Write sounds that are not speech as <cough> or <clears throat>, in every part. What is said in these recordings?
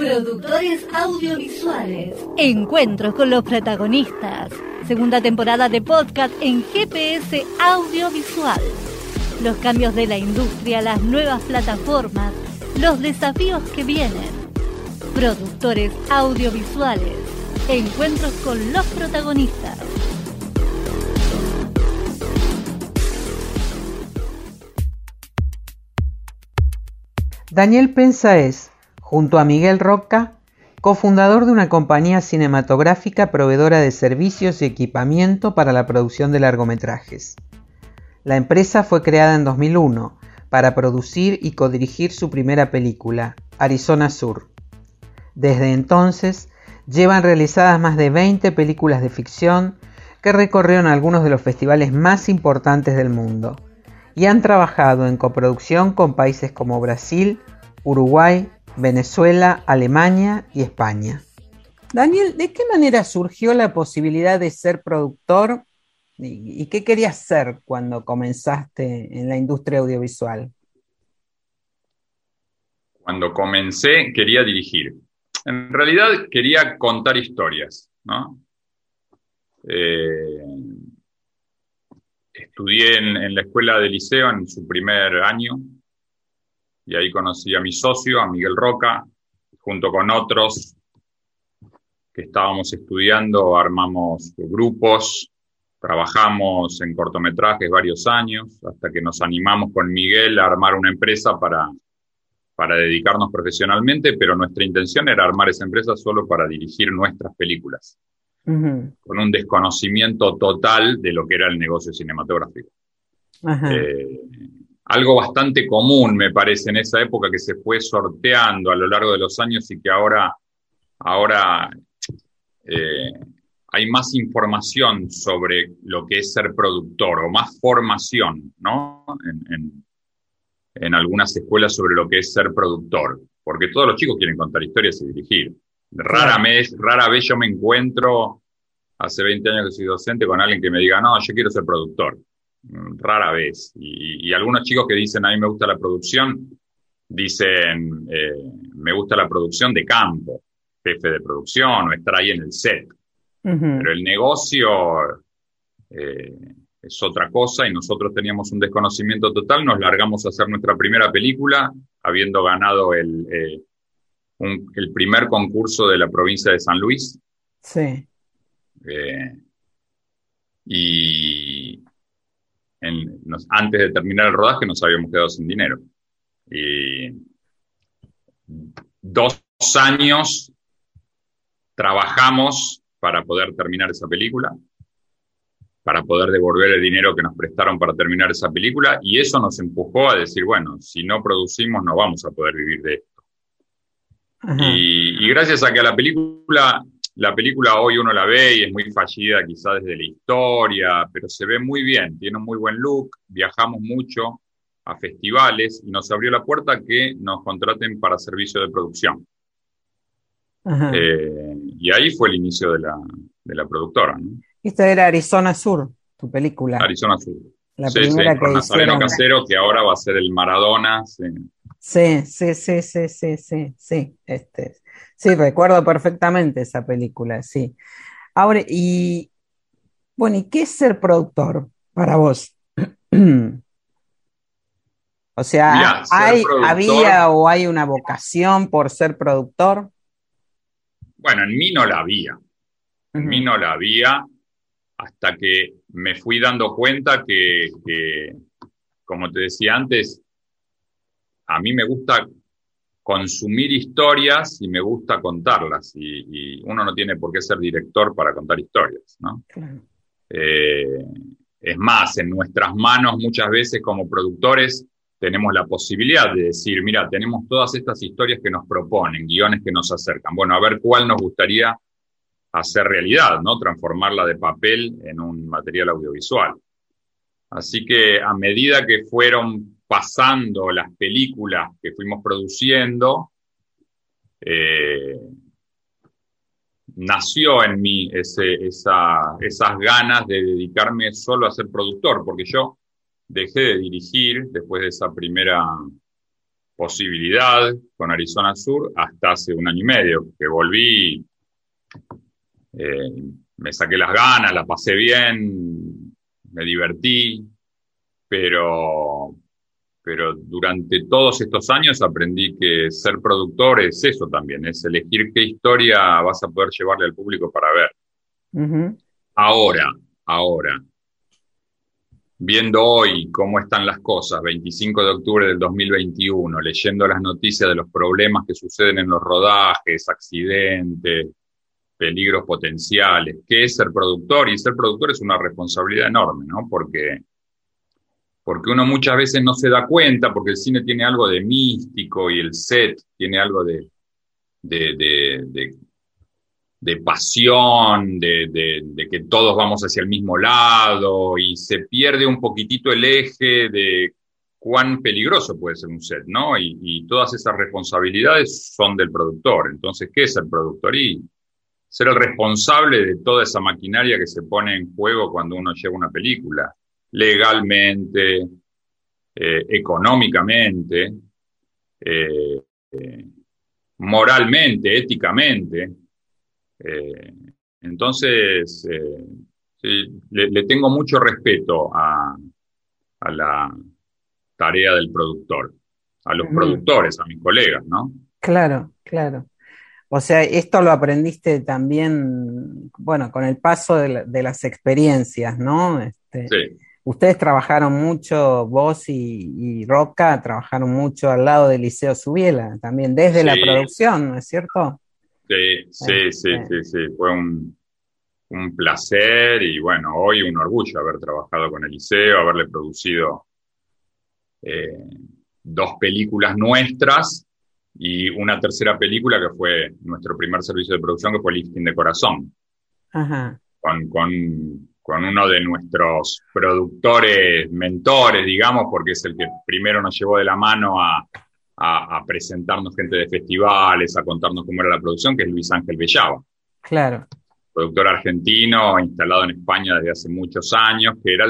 Productores audiovisuales. Encuentros con los protagonistas. Segunda temporada de podcast en GPS Audiovisual. Los cambios de la industria, las nuevas plataformas, los desafíos que vienen. Productores audiovisuales. Encuentros con los protagonistas. Daniel Pensa es, junto a Miguel Roca, cofundador de una compañía cinematográfica proveedora de servicios y equipamiento para la producción de largometrajes. La empresa fue creada en 2001 para producir y codirigir su primera película, Arizona Sur. Desde entonces, llevan realizadas más de 20 películas de ficción que recorrieron algunos de los festivales más importantes del mundo y han trabajado en coproducción con países como Brasil, Uruguay, Venezuela, Alemania y España. Daniel, ¿de qué manera surgió la posibilidad de ser productor y, qué querías ser cuando comenzaste en la industria audiovisual? Cuando comencé quería dirigir. En realidad quería contar historias, ¿no? Eh, estudié en, la escuela de liceo en su primer año y ahí conocí a mi socio, a Miguel Roca, junto con otros que estábamos estudiando, armamos grupos, trabajamos en cortometrajes varios años, hasta que nos animamos con Miguel a armar una empresa para, para dedicarnos profesionalmente, pero nuestra intención era armar esa empresa solo para dirigir nuestras películas. Con un desconocimiento total de lo que era el negocio cinematográfico. Eh, algo bastante común, me parece, en esa época que se fue sorteando a lo largo de los años y que ahora, ahora eh, hay más información sobre lo que es ser productor o más formación, ¿no? En, en algunas escuelas sobre lo que es ser productor, porque todos los chicos quieren contar historias y dirigir. Rara vez, rara vez yo me encuentro, hace 20 años que soy docente, con alguien que me diga, no, yo quiero ser productor. Rara vez. Y, algunos chicos que dicen, a mí me gusta la producción, dicen, eh, me gusta la producción de campo, jefe de producción o estar ahí en el set. Pero el negocio eh, es otra cosa y nosotros teníamos un desconocimiento total, nos largamos a hacer nuestra primera película, habiendo ganado el, eh, el primer concurso de la provincia de San Luis. Sí. Y antes de terminar el rodaje nos habíamos quedado sin dinero. Y dos años trabajamos para poder terminar esa película, para poder devolver el dinero que nos prestaron para terminar esa película, y eso nos empujó a decir, bueno, si no producimos no vamos a poder vivir de esto. Y, gracias a que a la película, la película hoy uno la ve y es muy fallida quizás desde la historia, pero se ve muy bien, tiene un muy buen look, viajamos mucho a festivales y nos abrió la puerta que nos contraten para servicio de producción. Eh, y ahí fue el inicio de la, de la productora. Esta era Arizona Sur, tu película. Arizona Sur. La primera que Nazareno Casero, que ahora va a ser el Maradona. Sí, sí, sí, sí, sí, sí, sí, este, sí, recuerdo perfectamente esa película, sí. Ahora, y bueno, ¿y qué es ser productor para vos? <clears throat> o sea, ¿hay, ¿había o hay una vocación por ser productor? Bueno, en mí no la había. En mí no la había hasta que me fui dando cuenta que, que como te decía antes, a mí me gusta consumir historias y me gusta contarlas. Y, uno no tiene por qué ser director para contar historias, ¿no? Eh, es más, en nuestras manos muchas veces como productores tenemos la posibilidad de decir, mira, tenemos todas estas historias que nos proponen, guiones que nos acercan. Bueno, a ver cuál nos gustaría hacer realidad, ¿no? Transformarla de papel en un material audiovisual. Así que a medida que fueron pasando las películas que fuimos produciendo, eh, nació en mí esas ganas de dedicarme solo a ser productor, porque yo dejé de dirigir después de esa primera posibilidad con Arizona Sur hasta hace un año y medio, que volví, eh, me saqué las ganas, la pasé bien, me divertí, pero, pero durante todos estos años aprendí que ser productor es eso también, es elegir qué historia vas a poder llevarle al público para ver. Ahora, ahora, viendo hoy cómo están las cosas, 25 de octubre del 2021, leyendo las noticias de los problemas que suceden en los rodajes, accidentes, peligros potenciales, qué es ser productor, y ser productor es una responsabilidad enorme, ¿no? Porque porque uno muchas veces no se da cuenta, porque el cine tiene algo de místico y el set tiene algo de, de, pasión, de, que todos vamos hacia el mismo lado y se pierde un poquitito el eje de cuán peligroso puede ser un set, ¿no? Y, y todas esas responsabilidades son del productor. Entonces, ¿qué es el productor? Y ser el responsable de toda esa maquinaria que se pone en juego cuando uno lleva una película legalmente, eh, económicamente, eh, eh, moralmente, éticamente. entonces, le, tengo mucho respeto a, la tarea del productor, a los productores, a mis colegas, ¿no? Claro, claro. O sea, esto lo aprendiste también, bueno, con el paso de, las experiencias, ¿no? Este, sí. Ustedes trabajaron mucho, vos y, Roca trabajaron mucho al lado del Liceo Subiela, también desde la producción, ¿no es cierto? Sí, sí, sí, sí, sí, fue un, placer y bueno, hoy un orgullo haber trabajado con el Liceo, haberle producido eh, dos películas nuestras y una tercera película que fue nuestro primer servicio de producción, que fue Lifting de Corazón. Ajá. Con, con con uno de nuestros productores, mentores, digamos, porque es el que primero nos llevó de la mano a, presentarnos gente de festivales, a contarnos cómo era la producción, que es Luis Ángel Bellava. Claro. Productor argentino, instalado en España desde hace muchos años, que era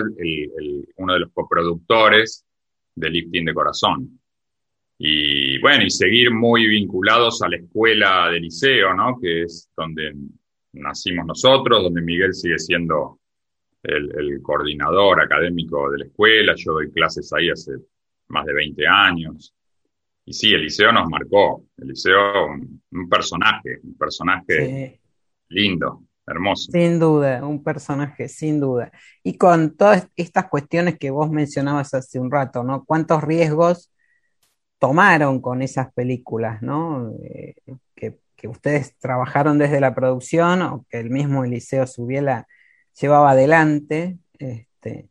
uno de los coproductores de Lifting de Corazón. Y bueno, y seguir muy vinculados a la escuela de liceo, ¿no? Que es donde nacimos nosotros, donde Miguel sigue siendo el, coordinador académico de la escuela, yo doy clases ahí hace más de 20 años. Y sí, el liceo nos marcó, el liceo un, personaje, un personaje lindo, hermoso. Sin duda, un personaje, sin duda. Y con todas estas cuestiones que vos mencionabas hace un rato, ¿no? ¿Cuántos riesgos tomaron con esas películas, ¿no? Eh, que, que, ustedes trabajaron desde la producción o que el mismo Eliseo Subiela llevaba adelante. Este,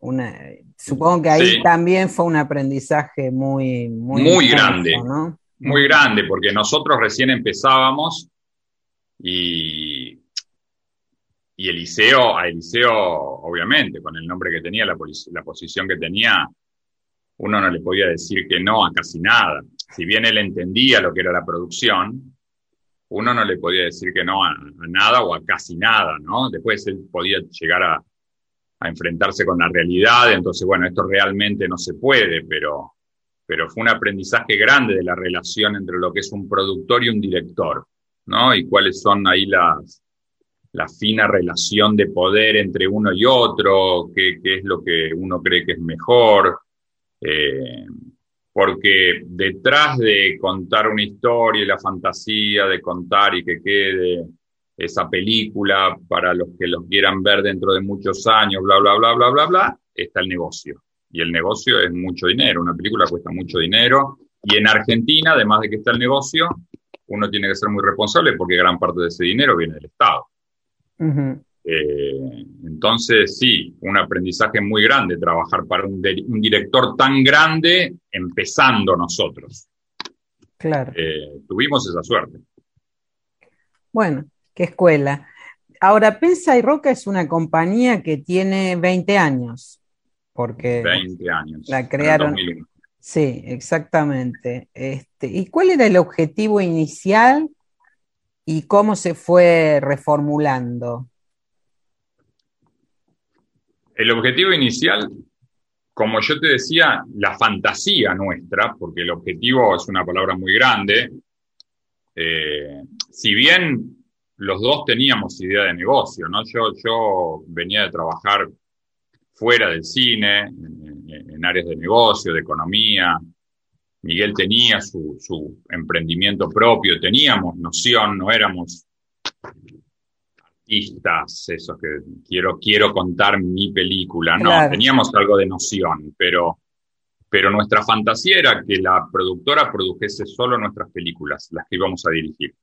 una, supongo que ahí también fue un aprendizaje muy, muy, muy grande. Muy grande, porque nosotros recién empezábamos y, y Eliseo, a Eliseo, obviamente, con el nombre que tenía, la, la posición que tenía, uno no le podía decir que no a casi nada. Si bien él entendía lo que era la producción, uno no le podía decir que no a, nada o a casi nada, ¿no? Después él podía llegar a, enfrentarse con la realidad, entonces, bueno, esto realmente no se puede, pero, pero fue un aprendizaje grande de la relación entre lo que es un productor y un director, ¿no? Y cuáles son ahí las, la fina relación de poder entre uno y otro, qué, qué es lo que uno cree que es mejor. Eh, porque detrás de contar una historia y la fantasía de contar y que quede esa película para los que los quieran ver dentro de muchos años, bla, bla, bla, bla, bla, bla, está el negocio. Y el negocio es mucho dinero, una película cuesta mucho dinero. Y en Argentina, además de que está el negocio, uno tiene que ser muy responsable porque gran parte de ese dinero viene del Estado. Eh, entonces, sí, un aprendizaje muy grande trabajar para un, director tan grande empezando nosotros. Claro. Eh, tuvimos esa suerte. Bueno, qué escuela. Ahora, Pensa y Roca es una compañía que tiene 20 años, porque 20 años. La crearon. Sí, exactamente. Este, ¿Y cuál era el objetivo inicial y cómo se fue reformulando? El objetivo inicial, como yo te decía, la fantasía nuestra, porque el objetivo es una palabra muy grande, eh, si bien los dos teníamos idea de negocio, ¿no? Yo, yo venía de trabajar fuera del cine, en, áreas de negocio, de economía. Miguel tenía su, su, emprendimiento propio, teníamos noción, no éramos artistas, esos que quiero, quiero contar mi película, no, teníamos algo de noción, pero, pero nuestra fantasía era que la productora produjese solo nuestras películas, las que íbamos a dirigir.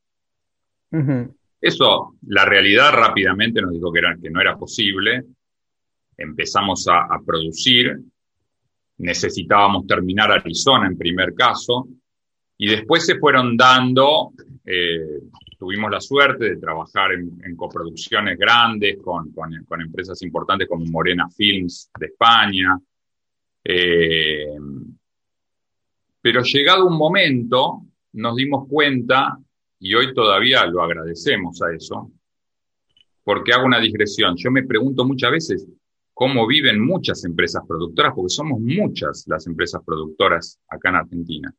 Eso, la realidad rápidamente nos dijo que, era, que no era posible. Empezamos a, producir. Necesitábamos terminar Arizona en primer caso. Y después se fueron dando, eh, tuvimos la suerte de trabajar en, coproducciones grandes con, empresas importantes como Morena Films de España. Eh, pero llegado un momento, nos dimos cuenta y hoy todavía lo agradecemos a eso, porque hago una digresión. Yo me pregunto muchas veces cómo viven muchas empresas productoras, porque somos muchas las empresas productoras acá en Argentina.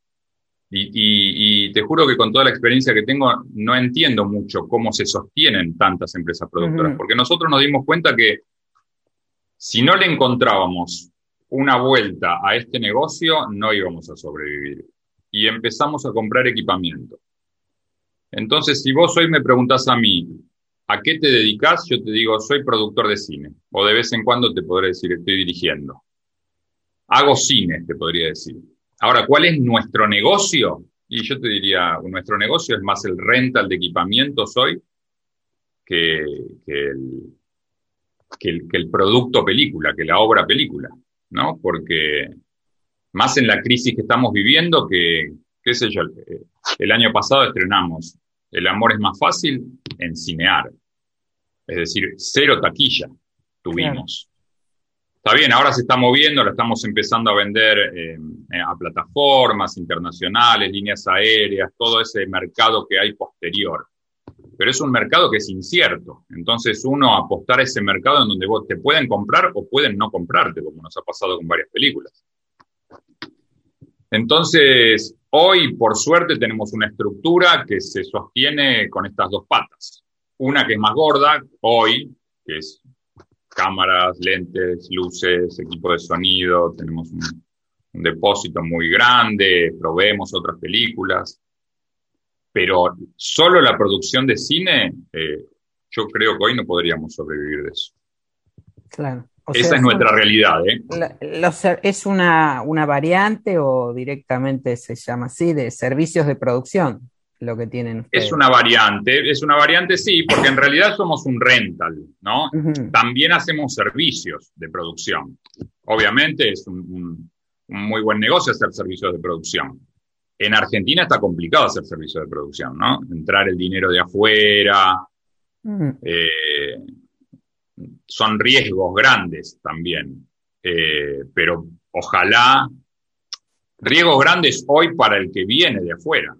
Y, te juro que con toda la experiencia que tengo, no entiendo mucho cómo se sostienen tantas empresas productoras, porque nosotros nos dimos cuenta que si no le encontrábamos una vuelta a este negocio, no íbamos a sobrevivir. Y empezamos a comprar equipamiento. Entonces, si vos hoy me preguntás a mí, ¿a qué te dedicas? Yo te digo, soy productor de cine. O de vez en cuando te podré decir, estoy dirigiendo. Hago cine, te podría decir. Ahora, ¿cuál es nuestro negocio? Y yo te diría, nuestro negocio es más el rental de equipamientos hoy que, el, que, el, producto película, que la obra película, ¿no? Porque más en la crisis que estamos viviendo que, qué sé yo, el año pasado estrenamos el amor es más fácil en cinear. Es decir, cero taquilla tuvimos. Está bien, ahora se está moviendo, lo estamos empezando a vender eh, a plataformas internacionales, líneas aéreas, todo ese mercado que hay posterior. Pero es un mercado que es incierto. Entonces uno apostar a ese mercado en donde vos te pueden comprar o pueden no comprarte, como nos ha pasado con varias películas. Entonces, Hoy, por suerte, tenemos una estructura que se sostiene con estas dos patas. Una que es más gorda, hoy, que es cámaras, lentes, luces, equipo de sonido, tenemos un, depósito muy grande, proveemos otras películas, pero solo la producción de cine, eh, yo creo que hoy no podríamos sobrevivir de eso. Claro. Esa es nuestra realidad. ¿eh? ¿Es una, una, variante o directamente se llama así de servicios de producción lo que tienen ustedes? Es una variante, es una variante sí, porque en realidad somos un rental, ¿no? También hacemos servicios de producción. Obviamente es un, muy buen negocio hacer servicios de producción. En Argentina está complicado hacer servicios de producción, ¿no? Entrar el dinero de afuera son riesgos grandes también, eh, pero ojalá, riesgos grandes hoy para el que viene de afuera,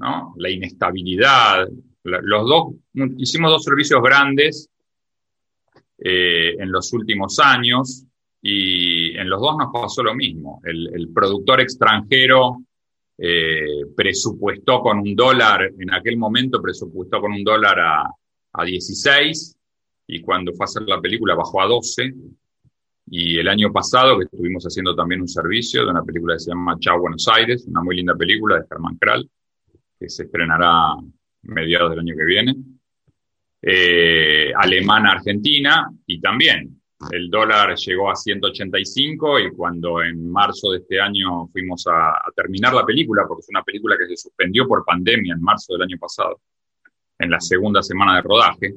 ¿no? La inestabilidad, los dos, hicimos dos servicios grandes eh, en los últimos años y en los dos nos pasó lo mismo. El, productor extranjero eh, presupuestó con un dólar, en aquel momento presupuestó con un dólar a, a 16 y cuando fue a hacer la película bajó a 12. Y el año pasado, que estuvimos haciendo también un servicio de una película que se llama Chao Buenos Aires, una muy linda película de Germán Kral, que se estrenará mediados del año que viene. Eh, alemana, Argentina, y también el dólar llegó a 185 y cuando en marzo de este año fuimos a, terminar la película, porque es una película que se suspendió por pandemia en marzo del año pasado, en la segunda semana de rodaje,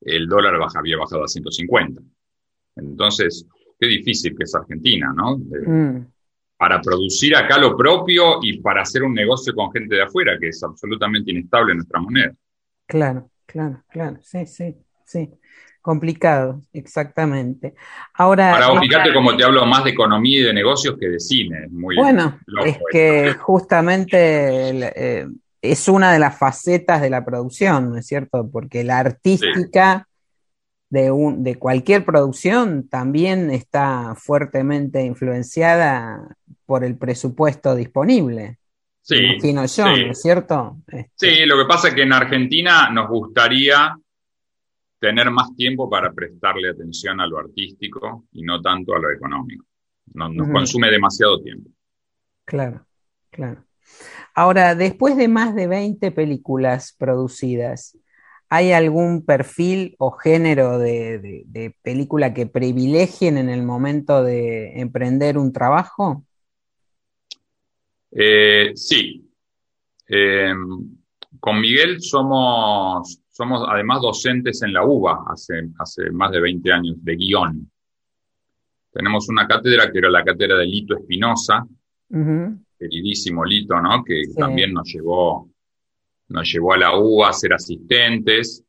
el dólar había bajado a 150. Entonces, qué difícil que es Argentina, ¿no? Mm. Para producir acá lo propio y para hacer un negocio con gente de afuera, que es absolutamente inestable en nuestra moneda. Claro, claro, claro, sí, sí, sí. Complicado, exactamente. Ahora. Para fíjate cómo te hablo más de economía y de negocios que de cine. Muy bueno, es que justamente eh, es una de las facetas de la producción, ¿no es cierto? Porque la artística de, un, de cualquier producción también está fuertemente influenciada por el presupuesto disponible. Sí. Imagino yo, ¿no es cierto? Este sí, lo que pasa es que en Argentina nos gustaría tener más tiempo para prestarle atención a lo artístico y no tanto a lo económico. Nos, consume demasiado tiempo. Claro, claro. Ahora, después de más de 20 películas producidas, ¿hay algún perfil o género de, película que privilegien en el momento de emprender un trabajo? Eh, sí. Eh, con Miguel somos, somos además docentes en la UBA hace, hace más de 20 años de guion. Tenemos una cátedra que era la cátedra de Lito Espinosa, queridísimo Lito, ¿no? Que también nos llevó, nos llevó a la UBA a ser asistentes.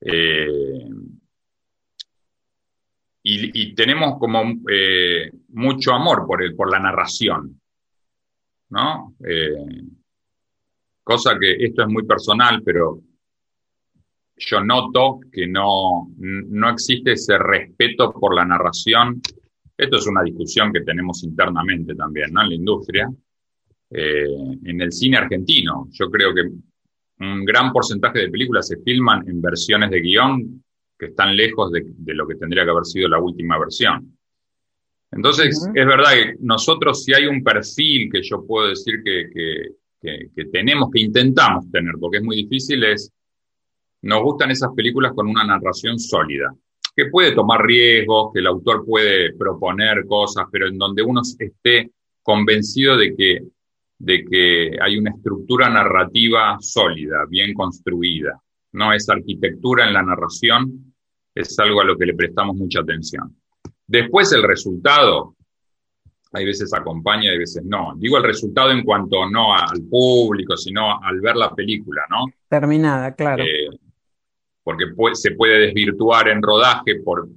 Eh, y, tenemos como eh, mucho amor por, el, por la narración, ¿no? Eh, cosa que esto es muy personal, pero yo noto que no, no existe ese respeto por la narración esto es una discusión que tenemos internamente también, ¿no? En la industria. Eh, en el cine argentino, yo creo que un gran porcentaje de películas se filman en versiones de guion que están lejos de, lo que tendría que haber sido la última versión. Entonces, es verdad que nosotros si hay un perfil que yo puedo decir que, que, tenemos, que intentamos tener, porque es muy difícil, es, nos gustan esas películas con una narración sólida que puede tomar riesgos, que el autor puede proponer cosas, pero en donde uno esté convencido de que, de que hay una estructura narrativa sólida, bien construida. No es arquitectura en la narración, es algo a lo que le prestamos mucha atención. Después el resultado, hay veces acompaña, hay veces no. Digo el resultado en cuanto no al público, sino al ver la película, ¿no? Terminada, claro. Eh, porque se puede desvirtuar en rodaje por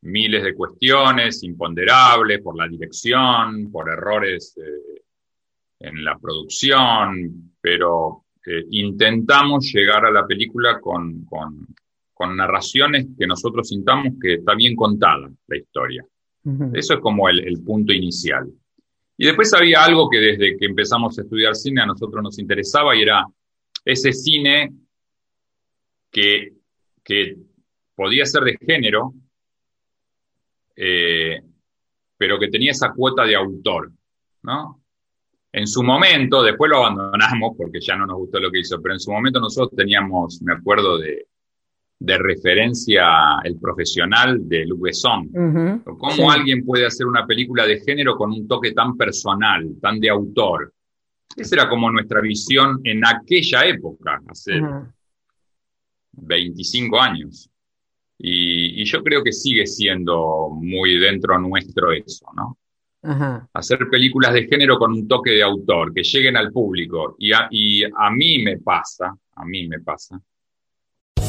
miles de cuestiones imponderables, por la dirección, por errores eh, en la producción, pero eh, intentamos llegar a la película con, con, narraciones que nosotros sintamos que está bien contada la historia. Eso es como el, el punto inicial. Y después había algo que desde que empezamos a estudiar cine a nosotros nos interesaba y era ese cine que que podía ser de género, eh, pero que tenía esa cuota de autor, ¿no? En su momento, después lo abandonamos porque ya no nos gustó lo que hizo, pero en su momento nosotros teníamos, me acuerdo de, referencia El Profesional de Luc Besson. ¿Cómo alguien puede hacer una película de género con un toque tan personal, tan de autor? Esa era como nuestra visión en aquella época, hace 25 años. Y, yo creo que sigue siendo muy dentro nuestro eso, ¿no? Hacer películas de género con un toque de autor, que lleguen al público. Y a, y a mí me pasa, a mí me pasa.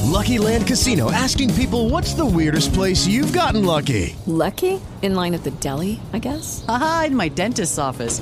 Lucky Land Casino, asking people what's the weirdest place you've gotten lucky. Lucky? In line at the deli, I guess. Aha, in my dentist's office.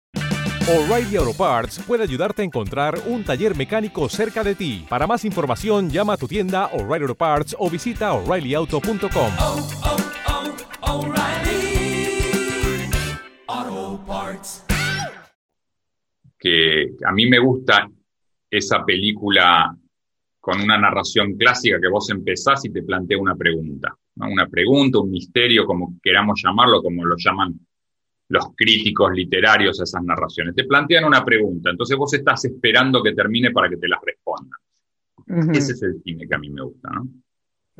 O'Reilly Auto Parts puede ayudarte a encontrar un taller mecánico cerca de ti. Para más información, llama a tu tienda O'Reilly Auto Parts o visita O'ReillyAuto.com. que a mí me gusta esa película con una narración clásica que vos empezás y te plantea una pregunta, una pregunta, un misterio, como queramos llamarlo, como lo llaman los críticos literarios a esas narraciones. Te plantean una pregunta, entonces vos estás esperando que termine para que te las respondan. Ese es el cine que a mí me gusta, ¿no?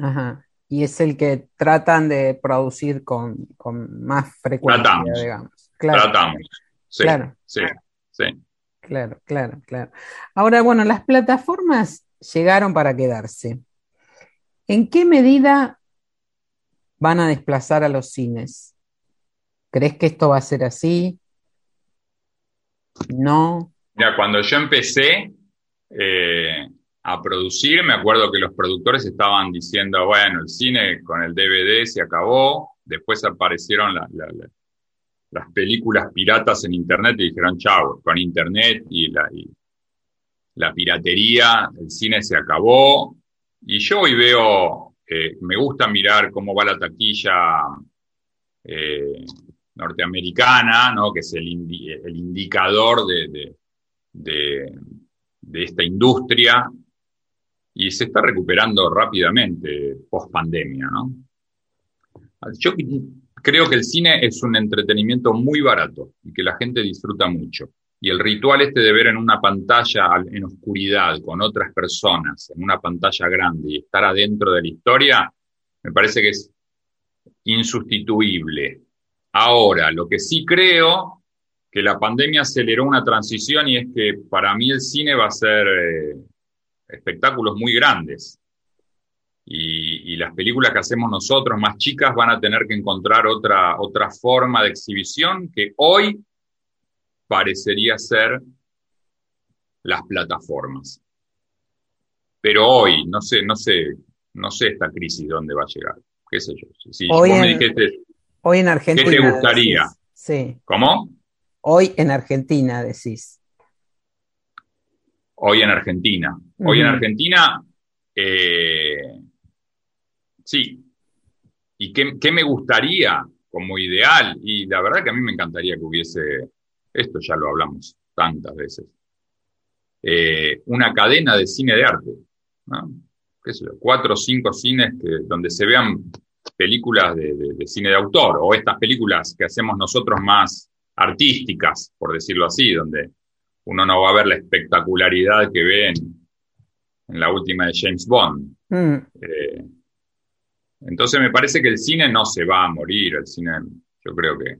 Ajá. Y es el que tratan de producir con, más frecuencia, Tratamos. digamos. Tratamos. Sí, claro. sí, sí. Claro, claro, claro. Ahora, bueno, las plataformas llegaron para quedarse. ¿En qué medida van a desplazar a los cines? ¿Crees que esto va a ser así? No. Mira, cuando yo empecé eh, a producir, me acuerdo que los productores estaban diciendo, bueno, el cine con el DVD se acabó, después aparecieron la- la- la- las películas piratas en Internet y dijeron, chau, con Internet y la, la piratería, el cine se acabó. Y yo hoy veo, eh, me gusta mirar cómo va la taquilla eh, norteamericana, ¿no? que es el, indi- el indicador de, de- esta industria, y se está recuperando rápidamente post pandemia. ¿no? Yo creo que el cine es un entretenimiento muy barato y que la gente disfruta mucho. Y el ritual este de ver en una pantalla al- en oscuridad con otras personas, en una pantalla grande y estar adentro de la historia, me parece que es insustituible. Ahora, lo que sí creo que la pandemia aceleró una transición y es que para mí el cine va a ser eh, espectáculos muy grandes. Y, y las películas que hacemos nosotros más chicas van a tener que encontrar otra, otra forma de exhibición que hoy parecería ser las plataformas. Pero hoy, no sé, no sé, no sé esta crisis dónde va a llegar. ¿Qué sé yo? Si vos me dijiste, Hoy en Argentina. ¿qué te gustaría? decís. Sí, ¿Cómo? hoy en Argentina decís. Hoy en Argentina. Hoy en. Argentina, eh, sí. ¿Y qué, qué me gustaría como ideal? Y la verdad que a mí me encantaría que hubiese, esto ya lo hablamos tantas veces, eh, una cadena de cine de arte. ¿no? ¿Qué sé yo? Cuatro o cinco cines que, donde se vean películas de, de- de cine de autor o estas películas que hacemos nosotros más artísticas, por decirlo así, donde uno no va a ver la espectacularidad que ve en, en la última de James Bond. Mm, Eh, entonces me parece que el cine no se va a morir, el cine yo creo que...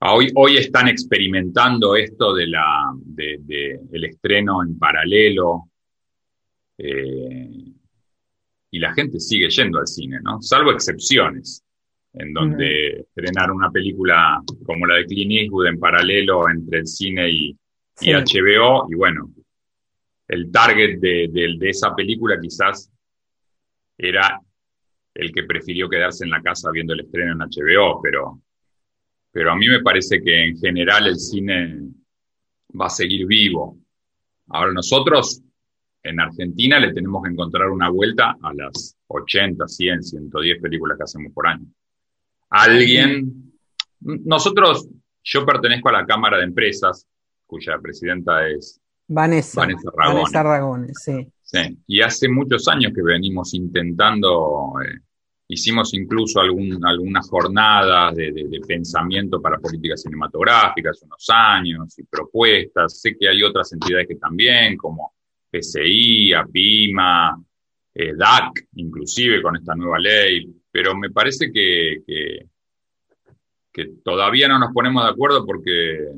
Ah, Hoy, hoy están experimentando esto de la, de, de el estreno en paralelo eh, y la gente sigue yendo al cine, ¿no? Salvo excepciones, en donde estrenar una película como la de Clint Eastwood en paralelo entre el cine y. HBO, y bueno, el target de, de- de esa película quizás era el que prefirió quedarse en la casa viendo el estreno en HBO, pero, pero a mí me parece que en general el cine va a seguir vivo. Ahora nosotros en Argentina le tenemos que encontrar una vuelta a las 80, 100, 110 películas que hacemos por año. Alguien, nosotros, yo pertenezco a la Cámara de Empresas, cuya presidenta es Vanessa. Vanessa Ragone. Vanessa Ragone, sí. Sí, y hace muchos años que venimos intentando, eh, hicimos incluso algún, algunas jornadas de, de- de pensamiento para políticas cinematográficas, unos años, y propuestas. Sé que hay otras entidades que también, como PCI, APIMA, eh, DAC, inclusive con esta nueva ley, pero me parece que, que, que todavía no nos ponemos de acuerdo porque,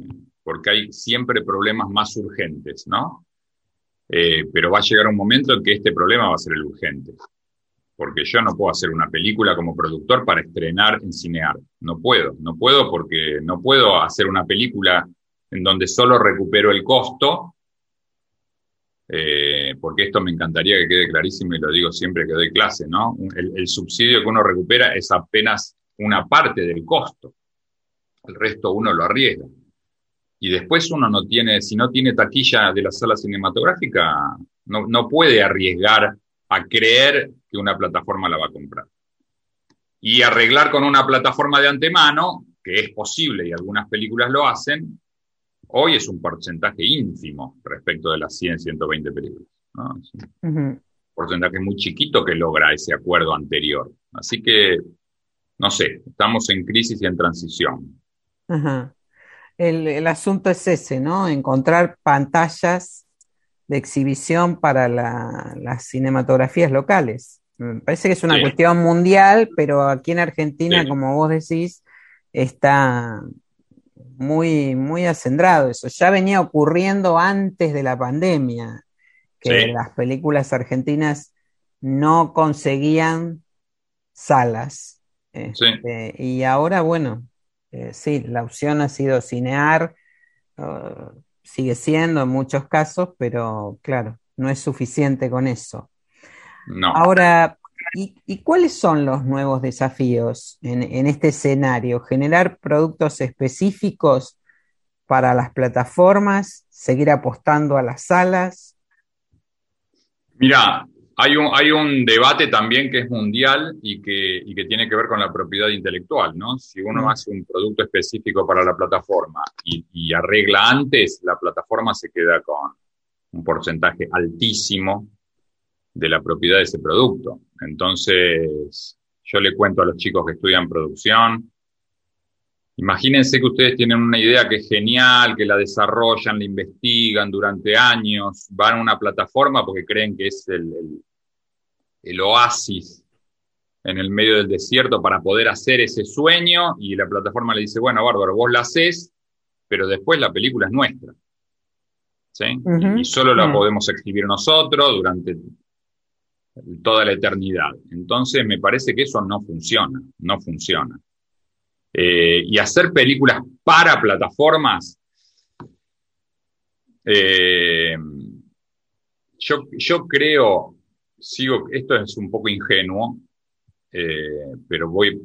porque hay siempre problemas más urgentes, ¿no? Eh, pero va a llegar un momento en que este problema va a ser el urgente. Porque yo no puedo hacer una película como productor para estrenar en Cinear. No puedo, no puedo porque no puedo hacer una película en donde solo recupero el costo, eh, porque esto me encantaría que quede clarísimo y lo digo siempre que doy clase, ¿no? El, el subsidio que uno recupera es apenas una parte del costo. El resto uno lo arriesga. Y después uno no tiene, si no tiene taquilla de la sala cinematográfica, no, no puede arriesgar a creer que una plataforma la va a comprar. Y arreglar con una plataforma de antemano, que es posible y algunas películas lo hacen, hoy es un porcentaje ínfimo respecto de las 100, 120 películas. ¿no? Es un porcentaje muy chiquito que logra ese acuerdo anterior. Así que, no sé, estamos en crisis y en transición. Ajá. El, el asunto es ese, ¿no? Encontrar pantallas de exhibición para la- las cinematografías locales. Me parece que es una Sí. cuestión mundial, pero aquí en Argentina, Sí. como vos decís, está muy, muy acendrado eso. Ya venía ocurriendo antes de la pandemia, que Sí. las películas argentinas no conseguían salas. Este, Y ahora, bueno, eh, sí, la opción ha sido cinear, uh, sigue siendo en muchos casos, pero claro, no es suficiente con eso. No. Ahora, ¿y, y cuáles son los nuevos desafíos en, en este escenario? ¿Generar productos específicos para las plataformas? ¿Seguir apostando a las salas? Mira, hay un, hay un debate también que es mundial y que, y que tiene que ver con la propiedad intelectual, ¿no? Si uno hace un producto específico para la plataforma y, y arregla antes, la plataforma se queda con un porcentaje altísimo de la propiedad de ese producto. Entonces, yo le cuento a los chicos que estudian producción, Imagínense que ustedes tienen una idea que es genial, que la desarrollan, la investigan durante años, van a una plataforma porque creen que es el, el- el oasis en el medio del desierto para poder hacer ese sueño y la plataforma le dice, bueno, bárbaro, vos la haces, pero después la película es nuestra. Y solo la Mm. podemos exhibir nosotros durante toda la eternidad. Entonces me parece que eso no funciona, no funciona. Eh, y hacer películas para plataformas, eh, yo, yo creo, sigo, esto es un poco ingenuo, eh, pero voy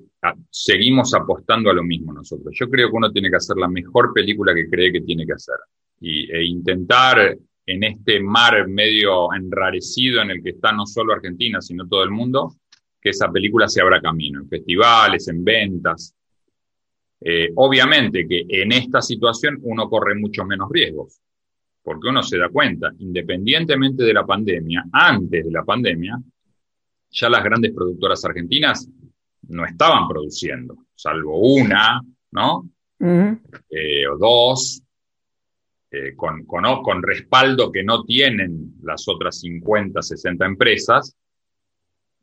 seguimos apostando a lo mismo nosotros. Yo creo que uno tiene que hacer la mejor película que cree que tiene que hacer y, e intentar en este mar medio enrarecido en el que está no solo Argentina, sino todo el mundo, que esa película se abra camino, en festivales, en ventas. Eh, obviamente que en esta situación uno corre muchos menos riesgos, porque uno se da cuenta, independientemente de la pandemia, antes de la pandemia, ya las grandes productoras argentinas no estaban produciendo, salvo una, ¿no? Eh, o dos, eh, con, con, respaldo que no tienen las otras 50, 60 empresas,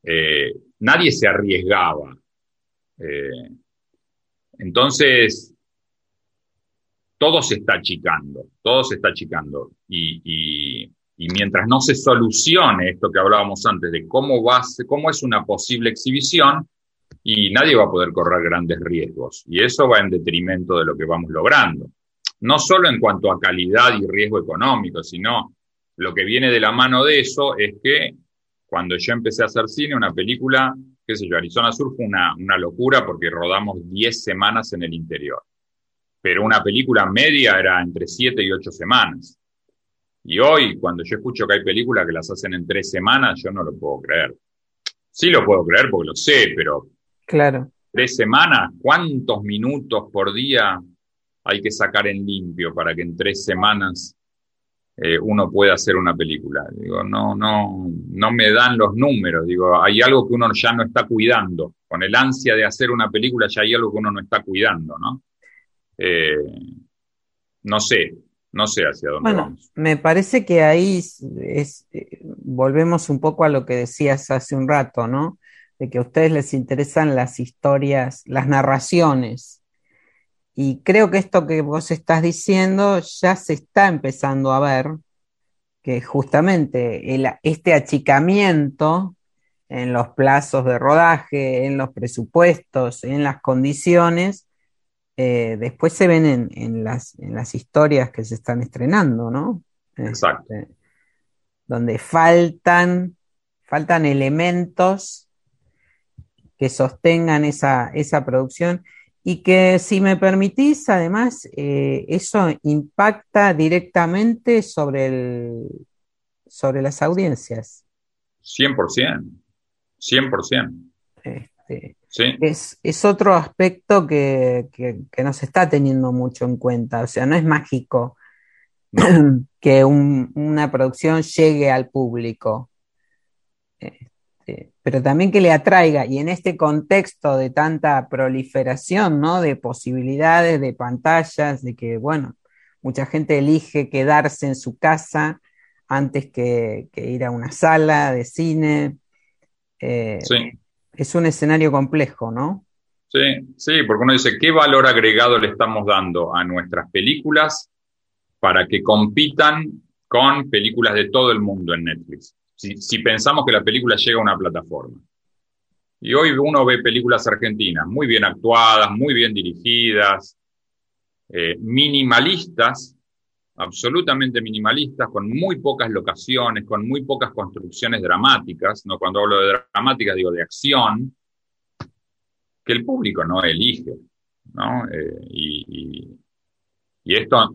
eh, nadie se arriesgaba. Eh, entonces, todo se está achicando, todo se está achicando. Y, y- mientras no se solucione esto que hablábamos antes de cómo, va cómo es una posible exhibición, y nadie va a poder correr grandes riesgos. Y eso va en detrimento de lo que vamos logrando. No solo en cuanto a calidad y riesgo económico, sino lo que viene de la mano de eso es que cuando yo empecé a hacer cine, una película, qué sé yo, Arizona Sur fue una, una locura porque rodamos 10 semanas en el interior. Pero una película media era entre 7 y 8 semanas. Y hoy, cuando yo escucho que hay películas que las hacen en 3 semanas, yo no lo puedo creer. Sí lo puedo creer porque lo sé, pero Claro. tres semanas, ¿cuántos minutos por día hay que sacar en limpio para que en tres semanas eh, uno pueda hacer una película? Digo, no, no, no me dan los números. Digo, hay algo que uno ya no está cuidando. Con el ansia de hacer una película ya hay algo que uno no está cuidando, ¿no? Eh, no sé, no sé hacia dónde Bueno, vamos. me parece que ahí es, eh, volvemos un poco a lo que decías hace un rato, ¿no? De que a ustedes les interesan las historias, las narraciones. Y creo que esto que vos estás diciendo ya se está empezando a ver, que justamente el- este achicamiento en los plazos de rodaje, en los presupuestos, en las condiciones, eh, después se ven en, en las, en las historias que se están estrenando, ¿no? Exacto. Este, donde faltan, faltan elementos que sostengan esa, esa producción y que, si me permitís, además, eh, eso impacta directamente sobre el, sobre las audiencias. 100%, 100%. Este, Sí. es, es otro aspecto que, que- que no se está teniendo mucho en cuenta. O sea, no es mágico <clears throat> que un- una producción llegue al público. Eh, este, pero también que le atraiga, y en este contexto de tanta proliferación, ¿no? De posibilidades, de pantallas, de que, bueno, mucha gente elige quedarse en su casa antes que, ir a una sala de cine. Eh, sí. Es un escenario complejo, ¿no? Sí, sí, porque uno dice, ¿qué valor agregado le estamos dando a nuestras películas para que compitan con películas de todo el mundo en Netflix? Si, pensamos que la película llega a una plataforma. Y hoy uno ve películas argentinas muy bien actuadas, muy bien dirigidas, eh, minimalistas, absolutamente minimalistas, con muy pocas locaciones, con muy pocas construcciones dramáticas, ¿no? cuando hablo de dramáticas digo de acción, que el público no elige. ¿no? Eh, y, esto,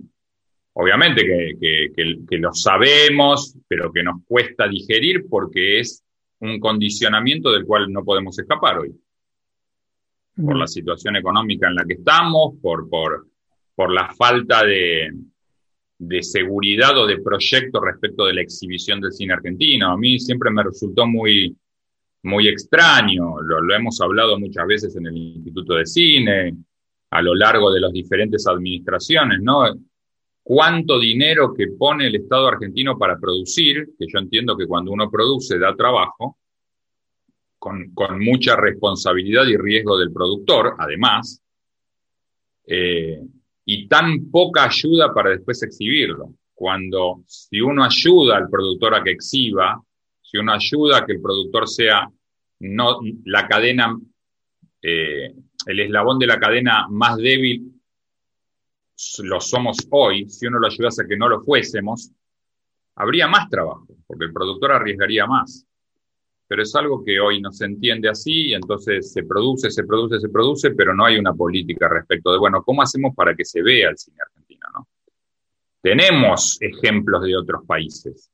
obviamente que, que, lo sabemos, pero que nos cuesta digerir porque es un condicionamiento del cual no podemos escapar hoy. Por la situación económica en la que estamos, por, por, por la falta de, de seguridad o de proyecto respecto de la exhibición del cine argentino. A mí siempre me resultó muy, muy extraño, lo, hemos hablado muchas veces en el Instituto de Cine, a lo largo de las diferentes administraciones, ¿no? ¿Cuánto dinero que pone el Estado argentino para producir? Que yo entiendo que cuando uno produce da trabajo, con, mucha responsabilidad y riesgo del productor, además, eh, y tan poca ayuda para después exhibirlo. Cuando si uno ayuda al productor a que exhiba, si uno ayuda a que el productor sea no la cadena, eh, el eslabón de la cadena más débil, lo somos hoy, si uno lo ayudase a que no lo fuésemos, habría más trabajo, porque el productor arriesgaría más. Pero es algo que hoy no se entiende así y entonces se produce, se produce, se produce, pero no hay una política respecto de, bueno, ¿cómo hacemos para que se vea el cine argentino? ¿no? Tenemos ejemplos de otros países,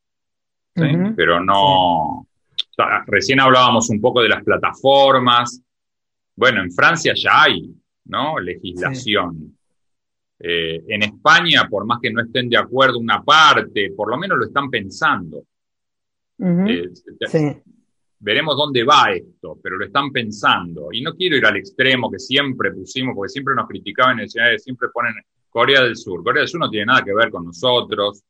pero no, recién hablábamos un poco de las plataformas. Bueno, en Francia ya hay, ¿no? Legislación. Eh, en España, por más que no estén de acuerdo una parte, por lo menos lo están pensando. Eh, veremos dónde va esto, pero lo están pensando. Y no quiero ir al extremo que siempre pusimos, porque siempre nos criticaban en el siempre ponen Corea del Sur. Corea del Sur no tiene nada que ver con nosotros.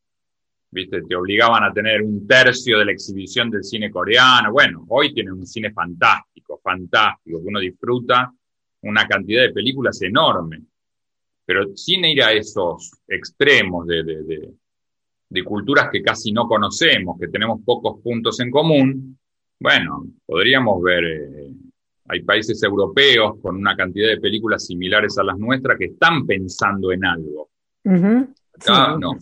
¿viste? Te obligaban a tener un tercio de la exhibición del cine coreano. Bueno, hoy tienen un cine fantástico, fantástico, que uno disfruta una cantidad de películas enorme. Pero sin ir a esos extremos de, de, de, culturas que casi no conocemos, que tenemos pocos puntos en común, bueno, podríamos ver, eh, hay países europeos con una cantidad de películas similares a las nuestras que están pensando en algo. Acá no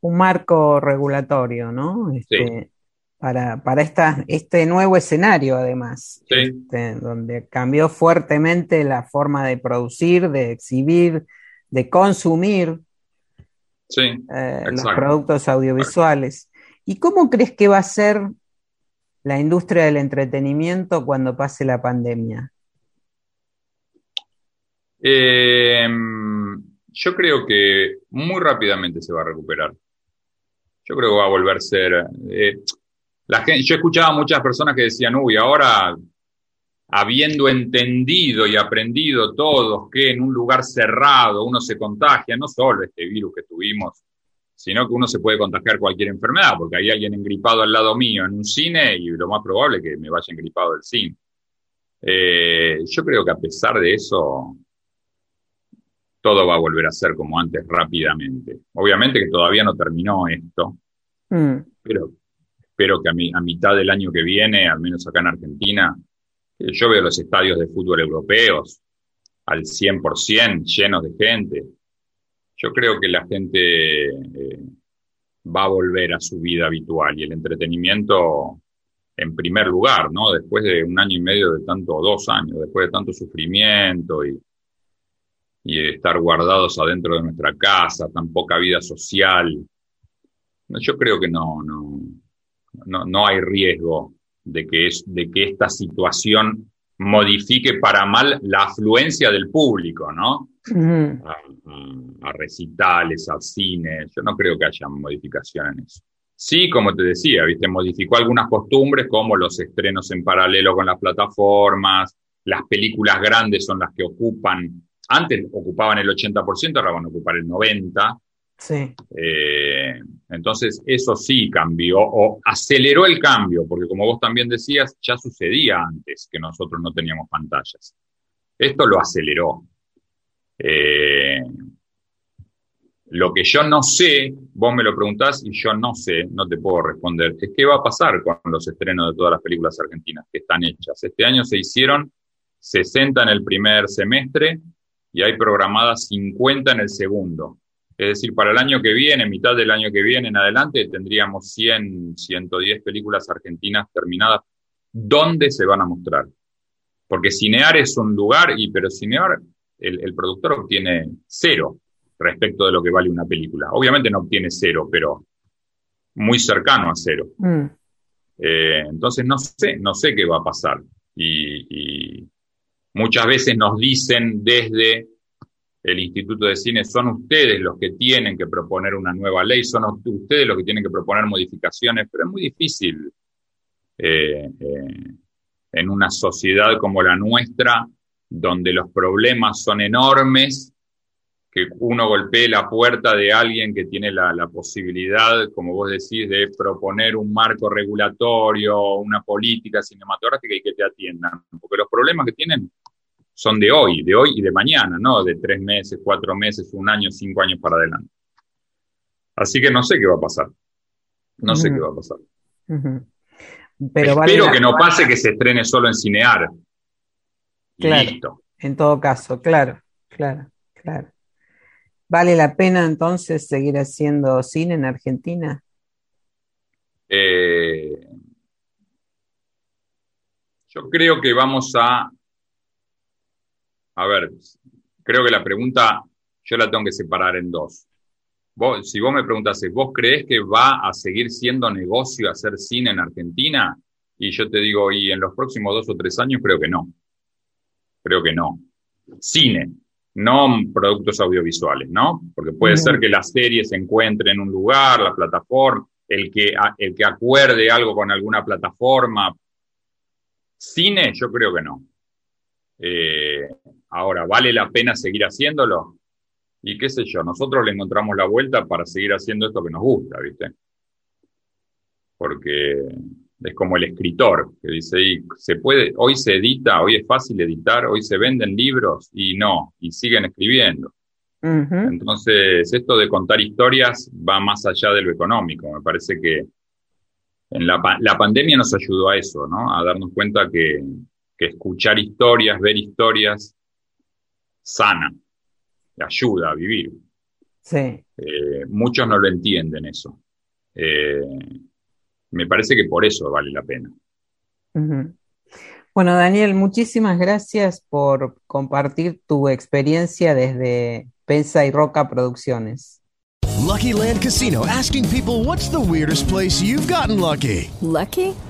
un marco regulatorio, ¿no? Este, para, para esta, este nuevo escenario, además, este, donde cambió fuertemente la forma de producir, de exhibir, de consumir eh, los productos audiovisuales. ¿Y cómo crees que va a ser la industria del entretenimiento cuando pase la pandemia? Em, yo creo que muy rápidamente se va a recuperar yo creo que va a volver a ser. Eh, la gente, yo escuchaba a muchas personas que decían, uy, ahora habiendo entendido y aprendido todos que en un lugar cerrado uno se contagia, no solo este virus que tuvimos, sino que uno se puede contagiar cualquier enfermedad, porque hay alguien engripado al lado mío en un cine y lo más probable es que me vaya engripado del cine. Eh, yo creo que a pesar de eso, todo va a volver a ser como antes rápidamente. Obviamente que todavía no terminó esto, mm. pero espero que a, mitad del año que viene, al menos acá en Argentina, yo veo los estadios de fútbol europeos al 100% llenos de gente. Yo creo que la gente eh, va a volver a su vida habitual y el entretenimiento en primer lugar, ¿no? Después de un año y medio de tanto, dos años, después de tanto sufrimiento y, y estar guardados adentro de nuestra casa, tan poca vida social. Yo creo que no, no, no, hay riesgo de que, es, de que esta situación modifique para mal la afluencia del público, ¿no? a, recitales, al cine. Yo no creo que haya modificación en eso. Sí, como te decía, ¿viste? modificó algunas costumbres como los estrenos en paralelo con las plataformas, las películas grandes son las que ocupan, antes ocupaban el 80%, ahora van a ocupar el 90%. Sí. Eh, entonces, eso sí cambió o aceleró el cambio, porque como vos también decías, ya sucedía antes que nosotros no teníamos pantallas. Esto lo aceleró. Eh, lo que yo no sé, vos me lo preguntás y yo no sé, no te puedo responder, es qué va a pasar con los estrenos de todas las películas argentinas que están hechas. Este año se hicieron 60 en el primer semestre y hay programadas 50 en el segundo. Es decir, para el año que viene, mitad del año que viene en adelante, tendríamos 100, 110 películas argentinas terminadas. ¿Dónde se van a mostrar? Porque Cinear es un lugar, y pero Cinear, el, el productor obtiene cero respecto de lo que vale una película. Obviamente no obtiene cero, pero muy cercano a cero. Mm. Eh, entonces no sé, no sé qué va a pasar. Y, y, muchas veces nos dicen desde el Instituto de Cine, son ustedes los que tienen que proponer una nueva ley, son ustedes los que tienen que proponer modificaciones, pero es muy difícil eh, eh, en una sociedad como la nuestra, donde los problemas son enormes que uno golpee la puerta de alguien que tiene la, la, posibilidad, como vos decís, de proponer un marco regulatorio, una política cinematográfica y que te atiendan. Porque los problemas que tienen son de hoy, de hoy y de mañana, no de tres meses, cuatro meses, un año, cinco años para adelante. Así que no sé qué va a pasar. No uh -huh. sé qué va a pasar. Uh -huh. Pero Espero vale que no pase que se estrene solo en Cinear. Claro, listo. En todo caso, claro, claro, claro. ¿Vale la pena entonces seguir haciendo cine en Argentina? Eh, yo creo que vamos a... A ver, creo que la pregunta yo la tengo que separar en dos. Vos, si vos me preguntases, ¿vos crees que va a seguir siendo negocio hacer cine en Argentina? Y yo te digo, y en los próximos dos o tres años creo que no. Creo que no. Cine, no productos audiovisuales, ¿no? Porque puede ser que la serie se encuentre en un lugar, la plataforma, el que, el que acuerde algo con alguna plataforma. Cine, yo creo que no. Eh, ahora, ¿vale la pena seguir haciéndolo? Y qué sé yo, nosotros le encontramos la vuelta para seguir haciendo esto que nos gusta, ¿viste? Porque es como el escritor que dice, y se puede, hoy se edita, hoy es fácil editar, hoy se venden libros y no, y siguen escribiendo. Uh -huh. Entonces, esto de contar historias va más allá de lo económico. Me parece que en la, la pandemia nos ayudó a eso, ¿no? A darnos cuenta que, que escuchar historias, ver historias, sana, ayuda a vivir. Sí. Eh, muchos no lo entienden eso. Eh, me parece que por eso vale la pena. Uh -huh. Bueno, Daniel, muchísimas gracias por compartir tu experiencia desde Pensa y Roca Producciones. Lucky Land Casino asking people what's the weirdest place you've gotten lucky. Lucky?